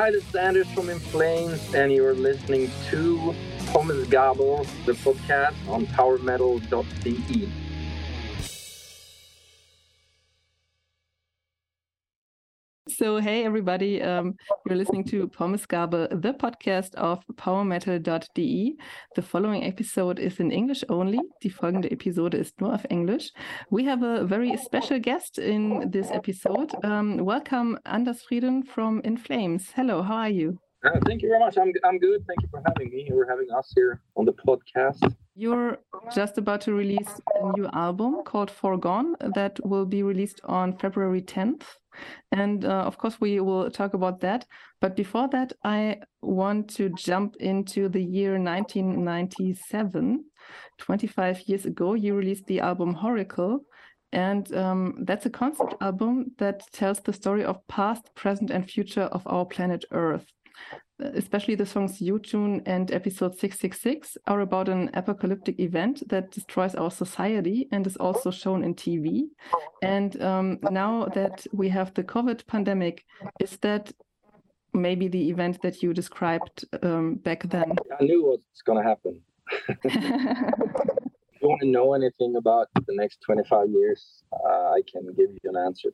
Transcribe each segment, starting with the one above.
Hi, this is Anders from In Flames, and you're listening to Pommesgabel, the podcast on powermetal.de. So, hey, everybody, um, you're listening to Pommesgabel, the podcast of powermetal.de. The following episode is in English only. Die folgende Episode ist nur auf Englisch. We have a very special guest in this episode. Um, welcome, Anders Fridén from In Flames. Hello, how are you? Uh, thank you very much. I'm, I'm good. Thank you for having me. We're having us here on the podcast. You're just about to release a new album called Foregone that will be released on February 10th. And uh, of course, we will talk about that. But before that, I want to jump into the year 1997. 25 years ago, you released the album Whoracle. And um, that's a concept album that tells the story of past, present, and future of our planet Earth especially the songs Jotun and episode 666 are about an apocalyptic event that destroys our society and is also shown in TV. And um, now that we have the COVID pandemic, is that maybe the event that you described um, back then? I knew what's going to happen. you want to know anything about the next 25 years, uh, I can give you an answer.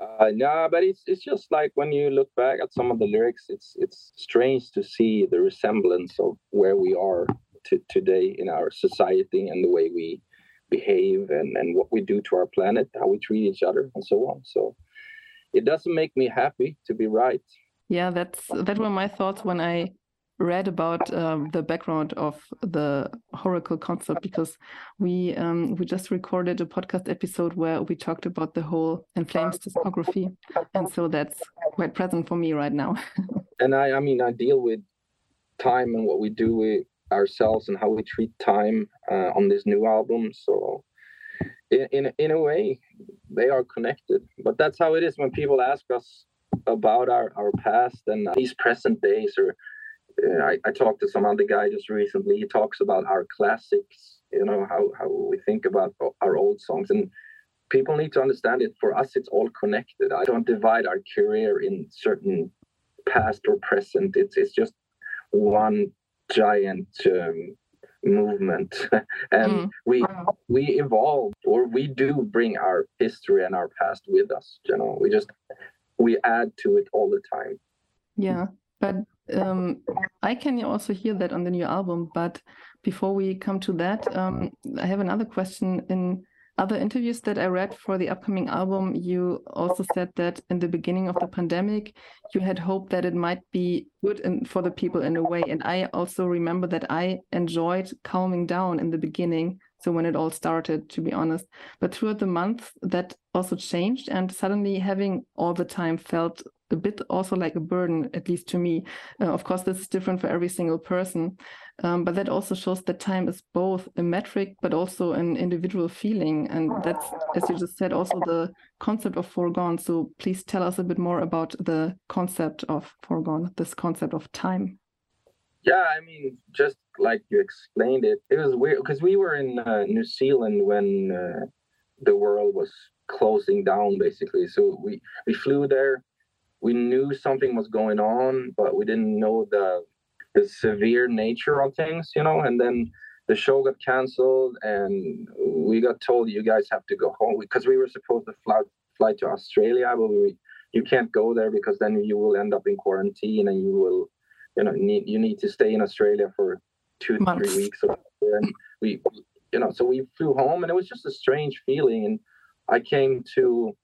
Uh, no, but it's it's just like when you look back at some of the lyrics, it's it's strange to see the resemblance of where we are to, today in our society and the way we behave and, and what we do to our planet, how we treat each other, and so on. So it doesn't make me happy to be right. Yeah, that's that were my thoughts when I read about um, the background of the Whoracle concept because we um, we just recorded a podcast episode where we talked about the whole In Flames discography, and so that's quite present for me right now. and I, I mean, I deal with time and what we do with ourselves and how we treat time uh, on this new album. So, in, in in a way, they are connected. But that's how it is when people ask us about our our past and these present days or I, I talked to some other guy just recently. He talks about our classics, you know, how, how we think about our old songs. And people need to understand it. For us, it's all connected. I don't divide our career in certain past or present. It's, it's just one giant um, movement. and mm. we we evolve or we do bring our history and our past with us. You know, we just we add to it all the time. Yeah. But um, I can also hear that on the new album. But before we come to that, um, I have another question. In other interviews that I read for the upcoming album, you also said that in the beginning of the pandemic, you had hoped that it might be good in, for the people in a way. And I also remember that I enjoyed calming down in the beginning. So when it all started, to be honest, but throughout the month, that also changed, and suddenly having all the time felt a bit also like a burden, at least to me. Uh, of course, this is different for every single person, um, but that also shows that time is both a metric but also an individual feeling. And that's, as you just said, also the concept of foregone. So please tell us a bit more about the concept of foregone, this concept of time. Yeah, I mean, just like you explained it, it was weird because we were in uh, New Zealand when uh, the world was closing down, basically. So we we flew there we knew something was going on, but we didn't know the the severe nature of things, you know. And then the show got canceled, and we got told you guys have to go home because we were supposed to fly fly to Australia, but we you can't go there because then you will end up in quarantine and you will, you know, need you need to stay in Australia for two Months. three weeks. Or, and we, you know, so we flew home, and it was just a strange feeling. And I came to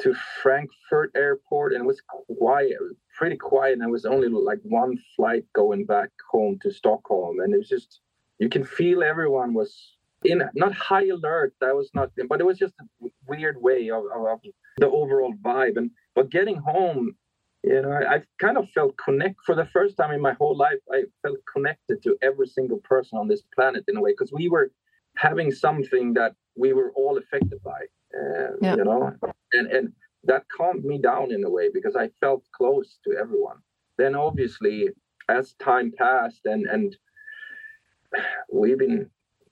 to Frankfurt airport and it was quiet, pretty quiet. And there was only like one flight going back home to Stockholm. And it was just, you can feel everyone was in not high alert. That was not, but it was just a weird way of, of, of the overall vibe. And, but getting home, you know, I, I kind of felt connect for the first time in my whole life. I felt connected to every single person on this planet in a way because we were having something that we were all affected by uh, yeah. you know and and that calmed me down in a way because i felt close to everyone then obviously as time passed and and we've been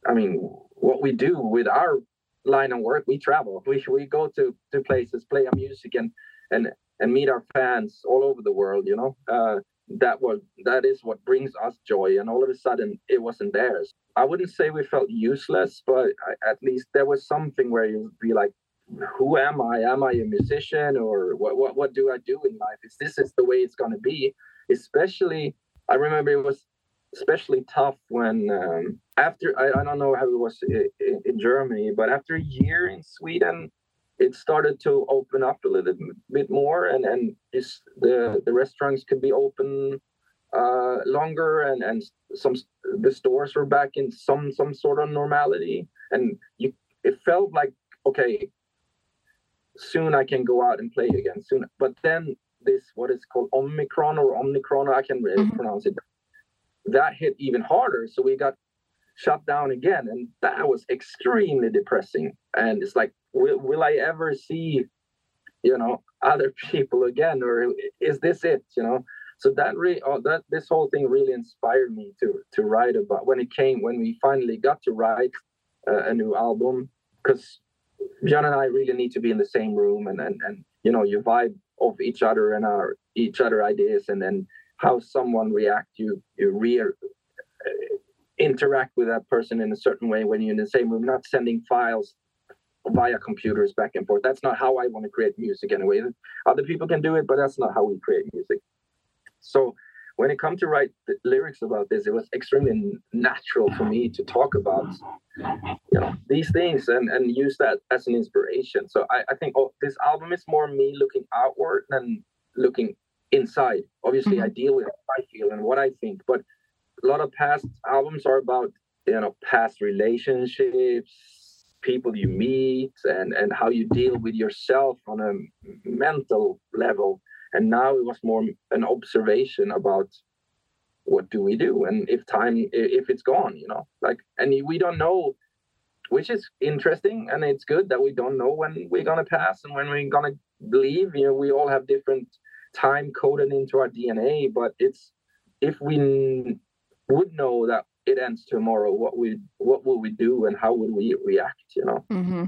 i mean what we do with our line of work we travel we we go to to places play our music and and and meet our fans all over the world. You know, uh, that was that is what brings us joy. And all of a sudden, it wasn't theirs. I wouldn't say we felt useless, but at least there was something where you'd be like, who am I? Am I a musician or what, what, what do I do in life? Is this is the way it's going to be? Especially, I remember it was especially tough when um, after I, I don't know how it was in, in, Germany, but after a year in Sweden, it started to open up a little bit more, and and just the the restaurants could be open uh, longer, and and some the stores were back in some some sort of normality, and you it felt like okay, soon I can go out and play again soon, but then this what is called Omicron or Omicron, I can really mm-hmm. pronounce it that hit even harder. So we got shut down again, and that was extremely depressing. And it's like, will, will I ever see, you know, other people again, or is this it? You know. So that really, oh, that this whole thing really inspired me to to write about when it came when we finally got to write uh, a new album because Björn and I really need to be in the same room and and and you know you vibe of each other and our each other ideas and then how someone react you you re- uh, interact with that person in a certain way when you're in the same room not sending files via computers back and forth. That's not how i want to create music anyway. Other people can do it but that's not how we create music so when it come to write lyrics about this it was extremely natural for me to talk about you know these things and and use that as an inspiration so i, I think oh, this album is more me looking outward than looking inside. Obviously, mm-hmm. I deal with how I feel and what I think, but a lot of past albums are about you know past relationships, people you meet, and and how you deal with yourself on a mental level. And now it was more an observation about what do we do and if time if it's gone you know like and we don't know which is interesting and it's good that we don't know when we're gonna pass and when we're gonna leave you know we all have different time coded into our DNA. But it's if we would know that it ends tomorrow, what we what will we do and how would we react? You know. Mm-hmm.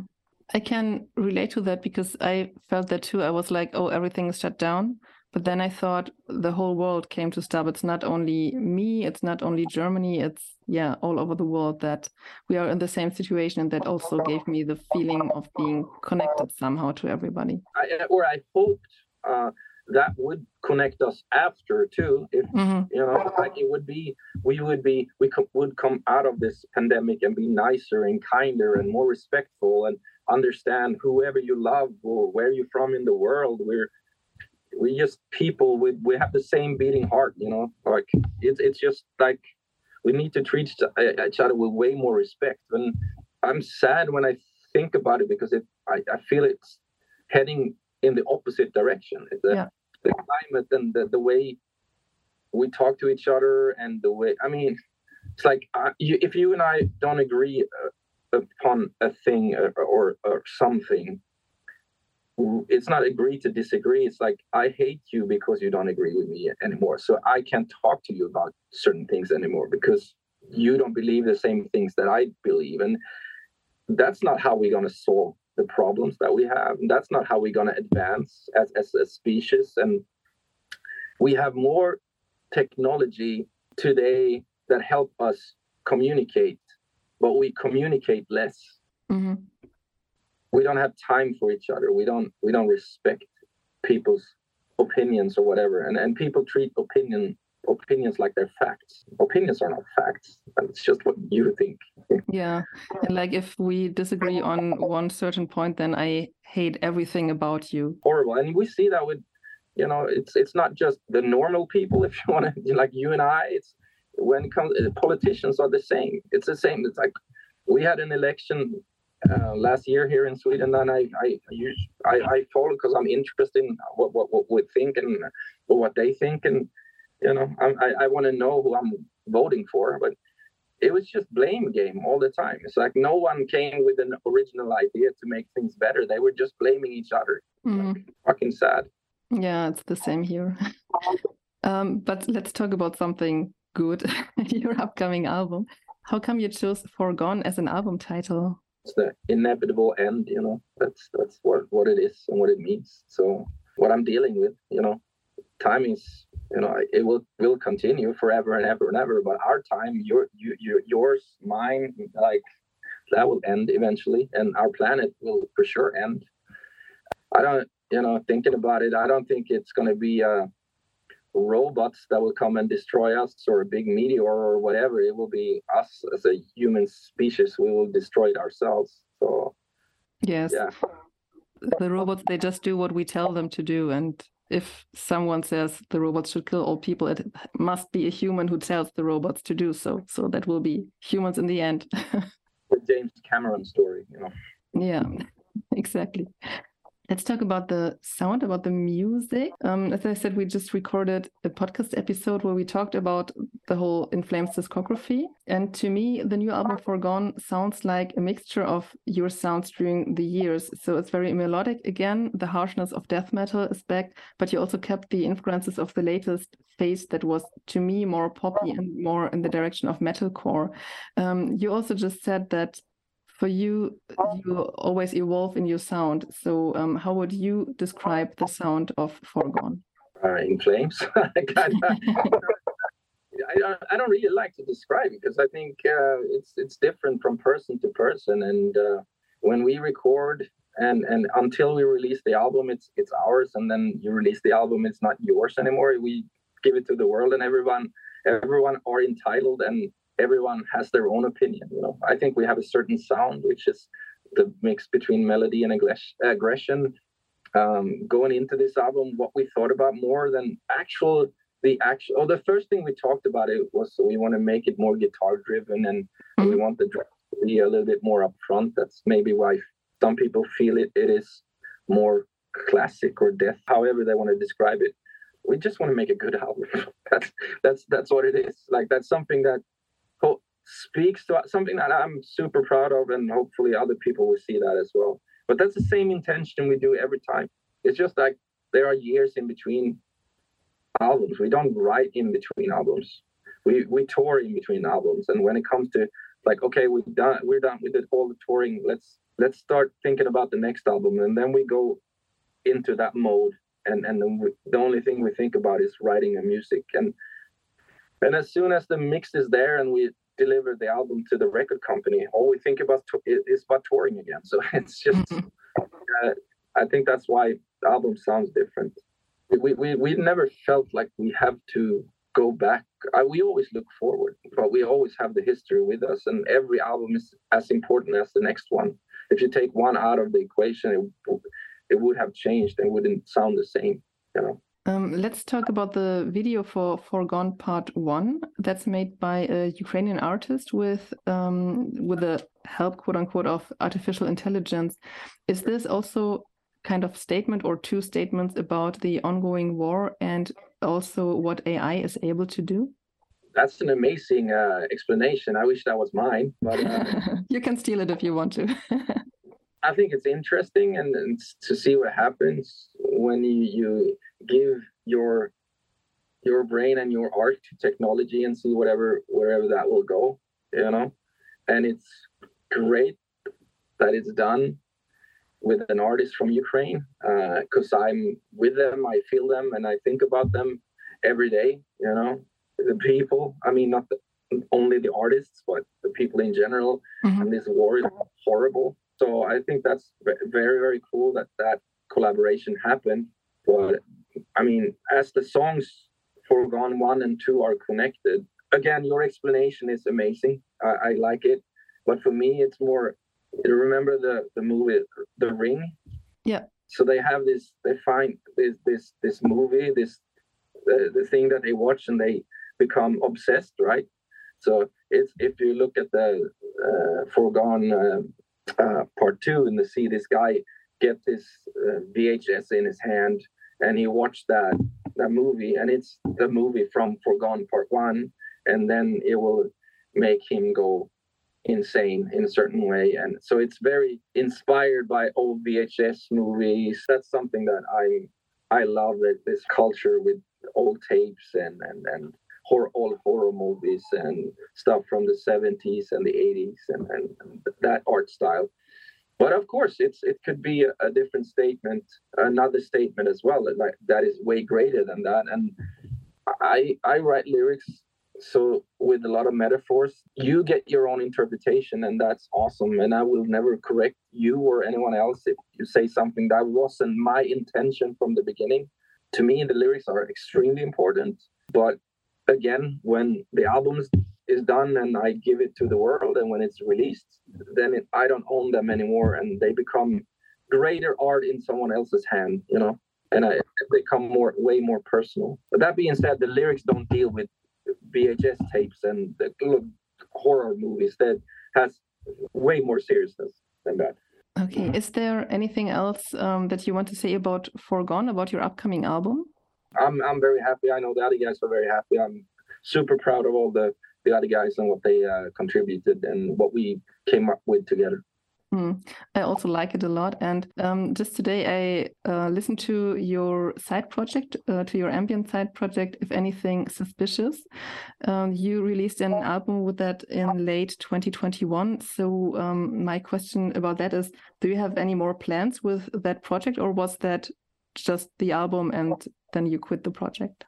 I can relate to that because I felt that too. I was like, oh, everything is shut down. But then I thought the whole world came to stop. It's not only me, it's not only Germany, it's yeah, all over the world that we are in the same situation. And that also gave me the feeling of being connected somehow to everybody. I, or I hoped uh, that would connect us after too if mm-hmm. you know like it would be we would be we co- would come out of this pandemic and be nicer and kinder and more respectful and understand whoever you love or where you're from in the world we're we just people with we have the same beating heart you know like it's it's just like we need to treat each other with way more respect and i'm sad when i think about it because it i, I feel it's heading in the opposite direction. The, yeah. the climate and the, the way we talk to each other and the way, I mean, it's like uh, you, if you and I don't agree uh, upon a thing or, uh, or, or something, it's not agree to disagree. It's like I hate you because you don't agree with me anymore. So I can't talk to you about certain things anymore because you don't believe the same things that I believe. And that's not how we're going to solve the problems that we have. And that's not how we're going to advance as, as a species. And we have more technology today that help us communicate, but we communicate less. Mm-hmm. We don't have time for each other. We don't we don't respect people's opinions or whatever. And and people treat opinion opinions like they're facts. Opinions are not facts. It's just what you think. yeah. And like if we disagree on one certain point, then I hate everything about you. Horrible. And we see that with you know, it's it's not just the normal people, if you want to like you and I, it's when it comes politicians are the same. It's the same. It's like we had an election uh, last year here in Sweden, and I I I, I follow because I'm interested in what, what what we think and what they think, and you know, I, I, I want to know who I'm voting for, but it was just blame game all the time. It's like no one came with an original idea to make things better. They were just blaming each other. Mm. Like, fucking sad. Yeah, it's the same here. um, but let's talk about something good. Your upcoming album. How come you chose "Foregone" as an album title? It's the inevitable end. You know, that's that's what what it is and what it means. So what I'm dealing with. You know, time is you know it will will continue forever and ever and ever. But our time, your you, your yours, mine, like that will end eventually, and our planet will for sure end. I don't, you know, thinking about it, I don't think it's going to be robots that will come and destroy us or a big meteor or whatever. It will be us as a human species. We will destroy it ourselves. So, yes. Yeah the robots they just do what we tell them to do and if someone says the robots should kill all people it must be a human who tells the robots to do so so that will be humans in the end the james cameron story you know yeah exactly Let's talk about the sound, about the music. Um, as I said, we just recorded a podcast episode where we talked about the whole In Flames discography. And to me, the new album Foregone sounds like a mixture of your sounds during the years. So it's very melodic again. The harshness of death metal is back, but you also kept the influences of the latest phase that was, to me, more poppy and more in the direction of metalcore. Um, you also just said that for you, you always evolve in your sound. So, um, how would you describe the sound of Foregone? Uh, in flames. I, don't, I don't really like to describe it because I think uh, it's it's different from person to person. And uh, when we record and and until we release the album, it's it's ours. And then you release the album, it's not yours anymore. We give it to the world, and everyone everyone are entitled and everyone has their own opinion. You know, I think we have a certain sound, which is the mix between melody and aggression. Um, going into this album, what we thought about more than actual the actual. Oh, the first thing we talked about it was we want to make it more guitar driven, and mm-hmm. we want the drum to be a little bit more upfront. That's maybe why some people feel it. It is more classic or death, however they want to describe it. We just want to make a good album. that's that's that's what it is. Like that's something that speaks to something that I'm super proud of, and hopefully other people will see that as well. But that's the same intention we do every time. It's just like there are years in between albums. We don't write in between albums. We we tour in between albums, and when it comes to like, okay, we're done, we're done with it, all the touring. Let's let's start thinking about the next album, and then we go into that mode. And and the only thing we think about is writing the music and and as soon as the mix is there and we deliver the album to the record company, all we think about is about touring again. So it's just, uh, I think that's why the album sounds different. We, we, we never felt like we have to go back. I, we always look forward, but we always have the history with us, and every album is as important as the next one. If you take one out of the equation, it, it would have changed and wouldn't sound the same, you know. Um, let's talk about the video for Foregone Part One. That's made by a Ukrainian artist with um, with the help, quote unquote, of artificial intelligence. Is this also kind of statement or two statements about the ongoing war and also what AI is able to do? That's an amazing uh, explanation. I wish that was mine, but uh... you can steal it if you want to. I think it's interesting and, and, to see what happens when you, you give your your brain and your art to technology and see whatever wherever that will go you know? And it's great that it's done with an artist from ukraine because uh, i'm with them i feel them and i think about them every day you know? The people i mean not the, only the artists but the people in general. Mm-hmm. and this war is horrible. So i think that's very very cool that that collaboration happened but I mean, as the songs Foregone One and Two are connected, again, your explanation is amazing. I, I like it, but for me, it's more. You remember the the movie The Ring? Yeah. So they have this. They find this this this movie, this the, the thing that they watch, and they become obsessed, right? So it's if you look at the uh, Foregone uh, uh, Part Two and the see this guy get this uh, VHS in his hand and he watched that that movie and it's the movie from Foregone part one and then it will make him go insane in a certain way. And so it's very inspired by old vhs movies. That's something that i i love that this culture with old tapes and and and horror all horror movies and stuff from the 70s and the 80s and, and, and that art style but of course it's it could be a, a, different statement another statement as well like that is way greater than that. And i i write lyrics so with a lot of metaphors you get your own interpretation and that's awesome. And i will never correct you or anyone else if you say something that wasn't my intention from the beginning. To me the lyrics are extremely important. But again when the album is done and i give it to the world and when it's released then it, i don't own them anymore and they become greater art in someone else's hand you know and I, they become more way more personal but that being said the lyrics don't deal with VHS tapes and the horror movies that has way more seriousness than that. Okay, is there anything else um, that you want to say about Foregone, about your upcoming album? I'm I'm very happy. I know the other guys are very happy. I'm super proud of all the the other guys and what they uh, contributed and what we came up with together. Mm, I also like it a lot. And um, just today, I uh, listened to your side project, uh, to your ambient side project, If Anything Suspicious. Um, you released an album with that in late 2021. So, um, my question about that is Do you have any more plans with that project, or was that just the album and then you quit the project?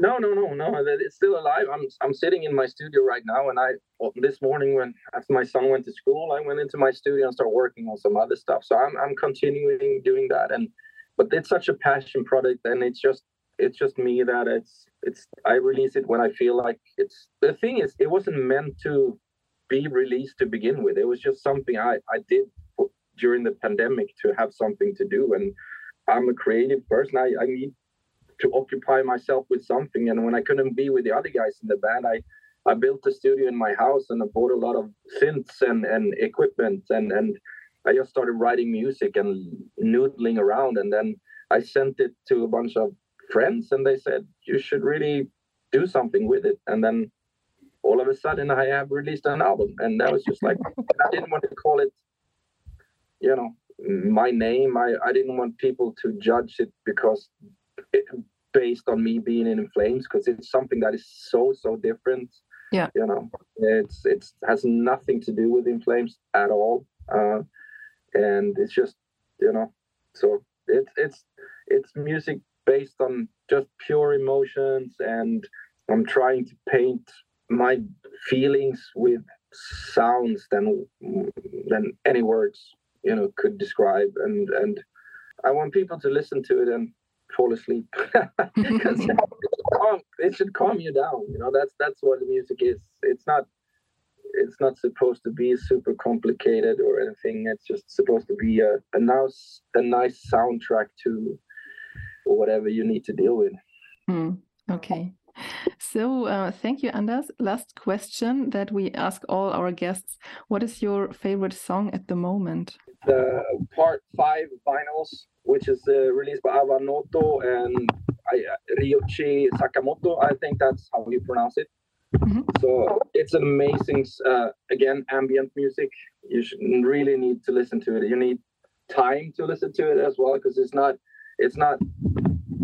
No, no, no, no. It's still alive. I'm I'm sitting in my studio right now, and I this morning when after my son went to school, I went into my studio and started working on some other stuff. So I'm I'm continuing doing that, and but it's such a passion product, and it's just it's just me that it's it's I release it when I feel like it's. The thing is, it wasn't meant to be released to begin with. It was just something I I did during the pandemic to have something to do, and I'm a creative person. I I need to occupy myself with something. And when I couldn't be with the other guys in the band, I I built a studio in my house and I bought a lot of synths and, and equipment. And and I just started writing music and noodling around. And then I sent it to a bunch of friends and they said you should really do something with it. And then all of a sudden I have released an album. And that was just like I didn't want to call it you know my name. I, I didn't want people to judge it because based on me being in flames because it's something that is so so different. Yeah. You know it's it's has nothing to do with in flames at all uh and it's just you know so it's it's it's music based on just pure emotions and i'm trying to paint my feelings with sounds than than any words you know could describe and and i want people to listen to it and fall asleep. Because it should calm you down you know that's that's what the music is. It's not it's not supposed to be super complicated or anything. It's just supposed to be a, a nice a nice soundtrack to whatever you need to deal with. Mm, okay. So uh, thank you anders. Last question that we ask all our guests. What is your favorite song at the moment? The part five vinyls which is uh, released by Alva Noto and Ryuichi Sakamoto. I think that's how you pronounce it. Mm-hmm. So it's an amazing, uh, again, ambient music. You should really need to listen to it. You need time to listen to it as well because it's not, it's not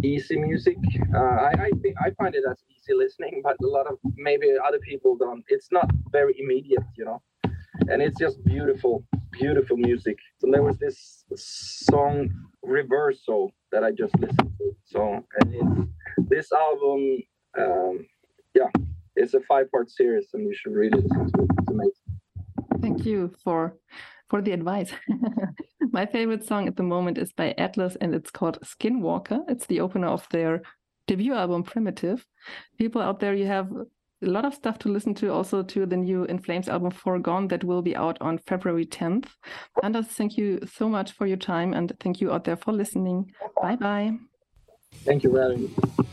easy music. Uh, I I, think, I find it as easy listening, but a lot of maybe other people don't. It's not very immediate, you know, and it's just beautiful beautiful music. So there was this song Reversal that I just listened to. So and it, this album, um, yeah, it's a five-part series, and you should really listen to it. It's amazing. Thank you for for the advice. My favorite song at the moment is by Atlas, and it's called Skinwalker. It's the opener of their debut album Primitive. People out there, you have a lot of stuff to listen to also to the new In Flames album Foregone that will be out on February 10th. Anders, thank you so much for your time and thank you out there for listening. Bye bye. Thank you very much.